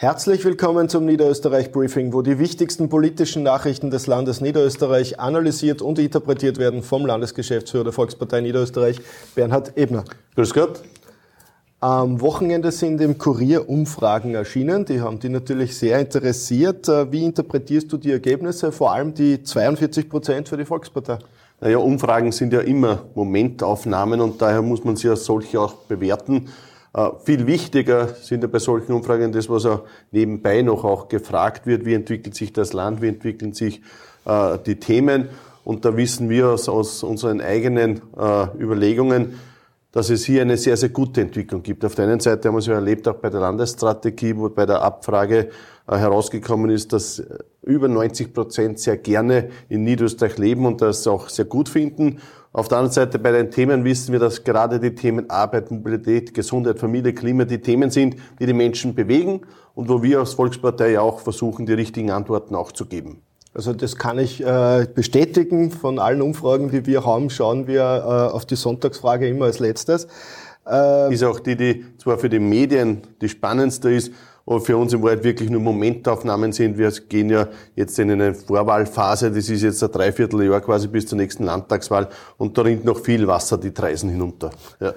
Herzlich willkommen zum Niederösterreich Briefing, wo die wichtigsten politischen Nachrichten des Landes Niederösterreich analysiert und interpretiert werden vom Landesgeschäftsführer der Volkspartei Niederösterreich, Bernhard Ebner. Grüß Gott. Am Wochenende sind im Kurier Umfragen erschienen. Die haben die natürlich sehr interessiert. Äh, wie interpretierst du die Ergebnisse, vor allem die 42 Prozent für die Volkspartei? Naja, Umfragen sind ja immer Momentaufnahmen und daher muss man sie als solche auch bewerten. Äh, viel wichtiger sind ja bei solchen Umfragen das, was auch nebenbei noch auch gefragt wird, wie entwickelt sich das Land, wie entwickeln sich äh, die Themen. Und da wissen wir aus, aus unseren eigenen äh, Überlegungen, dass es hier eine sehr, sehr gute Entwicklung gibt. Auf der einen Seite haben wir es ja erlebt, auch bei der Landesstrategie, wo bei der Abfrage herausgekommen ist, dass über 90 Prozent sehr gerne in Niederösterreich leben und das auch sehr gut finden. Auf der anderen Seite bei den Themen wissen wir, dass gerade die Themen Arbeit, Mobilität, Gesundheit, Familie, Klima die Themen sind, die die Menschen bewegen und wo wir als Volkspartei auch versuchen, die richtigen Antworten auch zu geben. Also das kann ich äh, bestätigen. Von allen Umfragen, die wir haben, schauen wir äh, auf die Sonntagsfrage immer als letztes. Äh, ist auch die, die zwar für die Medien die spannendste ist, aber für uns im Wald wirklich nur Momentaufnahmen sind. Wir gehen ja jetzt in eine Vorwahlphase, das ist jetzt ein Dreivierteljahr quasi bis zur nächsten Landtagswahl und da rinnt noch viel Wasser die Treisen hinunter. Ja.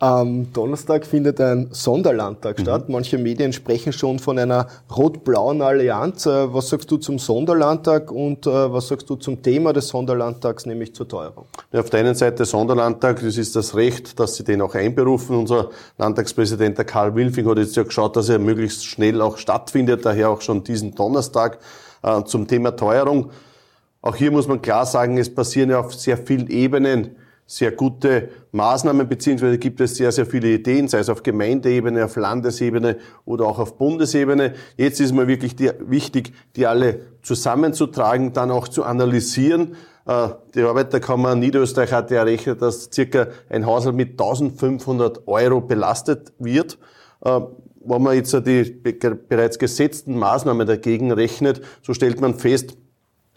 Am Donnerstag findet ein Sonderlandtag mhm. statt. Manche Medien sprechen schon von einer rot-blauen Allianz. Äh, was sagst du zum Sonderlandtag und äh, was sagst du zum Thema des Sonderlandtags, nämlich zur Teuerung? Ja, auf der einen Seite Sonderlandtag, das ist das Recht, dass sie den auch einberufen. Unser Landtagspräsident, der Karl Wilfing, hat jetzt ja geschaut, dass er möglichst schnell auch stattfindet, daher auch schon diesen Donnerstag äh, zum Thema Teuerung. Auch hier muss man klar sagen, es passieren ja auf sehr vielen Ebenen sehr gute Maßnahmen, beziehungsweise gibt es sehr, sehr viele Ideen, sei es auf Gemeindeebene, auf Landesebene oder auch auf Bundesebene. Jetzt ist mir wirklich die, wichtig, die alle zusammenzutragen, dann auch zu analysieren. Äh, die Arbeiterkammer Niederösterreich hat ja errechnet, dass circa ein Haushalt mit 1500 Euro belastet wird. Äh, wenn man jetzt die bereits gesetzten Maßnahmen dagegen rechnet, so stellt man fest,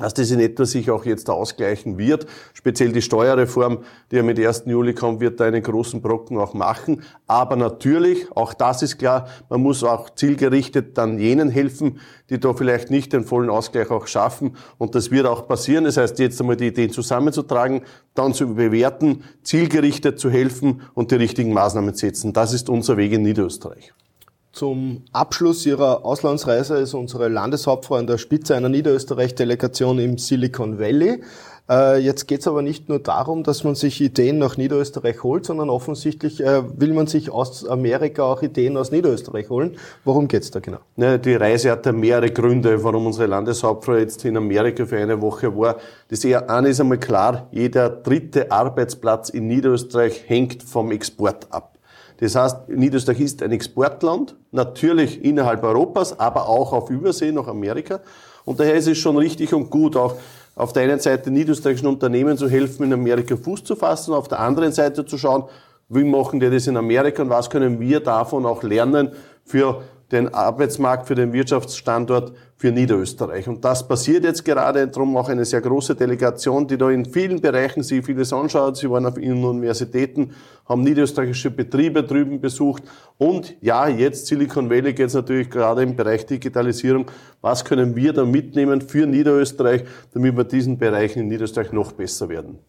dass das in etwa sich auch jetzt ausgleichen wird. Speziell die Steuerreform, die ja mit 1. Juli kommt, wird da einen großen Brocken auch machen. Aber natürlich, auch das ist klar, man muss auch zielgerichtet dann jenen helfen, die da vielleicht nicht den vollen Ausgleich auch schaffen. Und das wird auch passieren. Das heißt, jetzt einmal die Ideen zusammenzutragen, dann zu bewerten, zielgerichtet zu helfen und die richtigen Maßnahmen setzen. Das ist unser Weg in Niederösterreich. Zum Abschluss Ihrer Auslandsreise ist unsere Landeshauptfrau an der Spitze einer Niederösterreich-Delegation im Silicon Valley. Äh, jetzt geht es aber nicht nur darum, dass man sich Ideen nach Niederösterreich holt, sondern offensichtlich äh, will man sich aus Amerika auch Ideen aus Niederösterreich holen. Worum geht es da genau? Die Reise hat ja mehrere Gründe, warum unsere Landeshauptfrau jetzt in Amerika für eine Woche war. Das eine ist einmal klar, jeder dritte Arbeitsplatz in Niederösterreich hängt vom Export ab. Das heißt, Niederösterreich ist ein Exportland, natürlich innerhalb Europas, aber auch auf Übersee nach Amerika. Und daher ist es schon richtig und gut, auch auf der einen Seite niederösterreichischen Unternehmen zu helfen, in Amerika Fuß zu fassen, auf der anderen Seite zu schauen, wie machen die das in Amerika und was können wir davon auch lernen für den Arbeitsmarkt, für den Wirtschaftsstandort für Niederösterreich. Und das passiert jetzt gerade, darum auch eine sehr große Delegation, die da in vielen Bereichen sich vieles anschaut. Sie waren auf ihren Universitäten, haben niederösterreichische Betriebe drüben besucht. Und ja, jetzt Silicon Valley geht es natürlich gerade im Bereich Digitalisierung. Was können wir da mitnehmen für Niederösterreich, damit wir diesen Bereichen in Niederösterreich noch besser werden?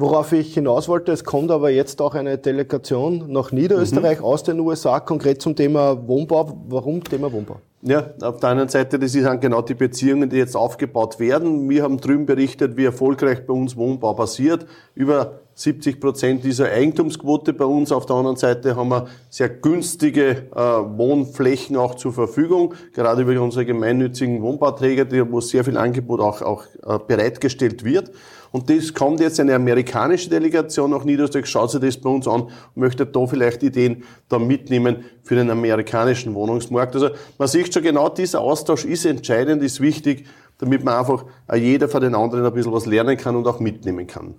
Worauf ich hinaus wollte, es kommt aber jetzt auch eine Delegation nach Niederösterreich mhm. aus den USA, konkret zum Thema Wohnbau. Warum Thema Wohnbau? Ja, auf der anderen Seite, das sind genau die Beziehungen, die jetzt aufgebaut werden. Wir haben drüben berichtet, wie erfolgreich bei uns Wohnbau passiert. Über 70 Prozent dieser Eigentumsquote bei uns. Auf der anderen Seite haben wir sehr günstige äh, Wohnflächen auch zur Verfügung, gerade über unsere gemeinnützigen Wohnbauträger, die, wo sehr viel Angebot auch, auch äh, bereitgestellt wird. Und das kommt jetzt eine amerikanische Delegation nach Niederösterreich, schaut sich das bei uns an und möchte da vielleicht Ideen da mitnehmen für den amerikanischen Wohnungsmarkt. Also man sieht schon genau, dieser Austausch ist entscheidend, ist wichtig, damit man einfach jeder von den anderen ein bisschen was lernen kann und auch mitnehmen kann.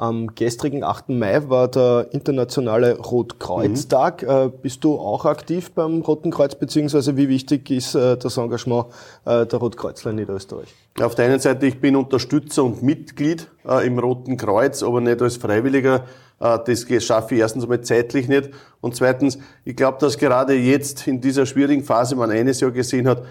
Am gestrigen 8. Mai war der internationale Rotkreuztag. Mhm. Bist du auch aktiv beim Roten Kreuz, beziehungsweise wie wichtig ist das Engagement der Rotkreuzler in Niederösterreich? Auf der einen Seite, ich bin Unterstützer und Mitglied im Roten Kreuz, aber nicht als Freiwilliger. Das schaffe ich erstens einmal zeitlich nicht. Und zweitens, ich glaube, dass gerade jetzt in dieser schwierigen Phase man eines Jahr gesehen hat,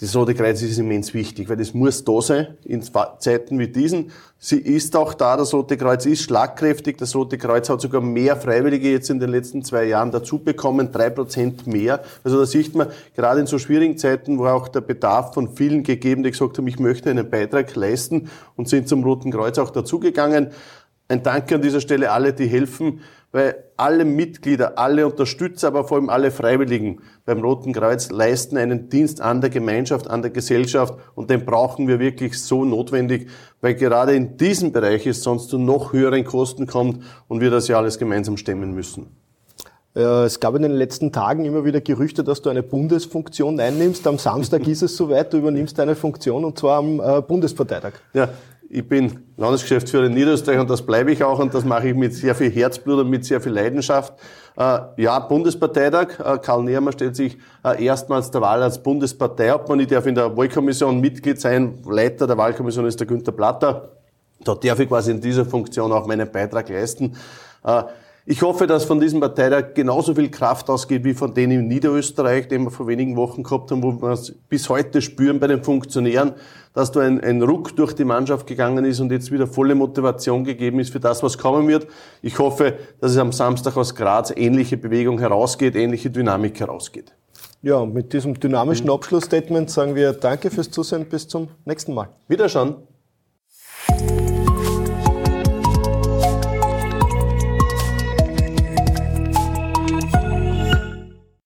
das Rote Kreuz ist immens wichtig, weil das muss da sein in Zeiten wie diesen. Sie ist auch da, das Rote Kreuz ist schlagkräftig. Das Rote Kreuz hat sogar mehr Freiwillige jetzt in den letzten zwei Jahren dazu bekommen, drei Prozent mehr. Also da sieht man, gerade in so schwierigen Zeiten, wo auch der Bedarf von vielen gegeben, die gesagt haben, ich möchte einen Beitrag leisten und sind zum Roten Kreuz auch dazugegangen. Ein Danke an dieser Stelle alle, die helfen, weil alle Mitglieder, alle Unterstützer, aber vor allem alle Freiwilligen beim Roten Kreuz leisten einen Dienst an der Gemeinschaft, an der Gesellschaft und den brauchen wir wirklich so notwendig, weil gerade in diesem Bereich es sonst zu noch höheren Kosten kommt und wir das ja alles gemeinsam stemmen müssen. Es gab in den letzten Tagen immer wieder Gerüchte, dass du eine Bundesfunktion einnimmst. Am Samstag ist es soweit, du übernimmst eine Funktion und zwar am äh, Bundesparteitag. Ja, ich bin Landesgeschäftsführer in Niederösterreich und das bleibe ich auch und das mache ich mit sehr viel Herzblut und mit sehr viel Leidenschaft. Äh, ja, Bundesparteitag. Äh, Karl Nehammer stellt sich äh, erstmals der Wahl als Bundesparteiobmann. Ich darf in der Wahlkommission Mitglied sein. Leiter der Wahlkommission ist der Günther Platter. Da darf ich quasi in dieser Funktion auch meinen Beitrag leisten. Ich hoffe, dass von diesem Parteitag genauso viel Kraft ausgeht wie von denen in Niederösterreich, den wir vor wenigen Wochen gehabt haben, wo wir es bis heute spüren bei den Funktionären, dass da ein, ein Ruck durch die Mannschaft gegangen ist und jetzt wieder volle Motivation gegeben ist für das, was kommen wird. Ich hoffe, dass es am Samstag aus Graz ähnliche Bewegung herausgeht, ähnliche Dynamik herausgeht. Ja, mit diesem dynamischen Abschlussstatement sagen wir Danke fürs Zusehen. Bis zum nächsten Mal. Wiederschauen.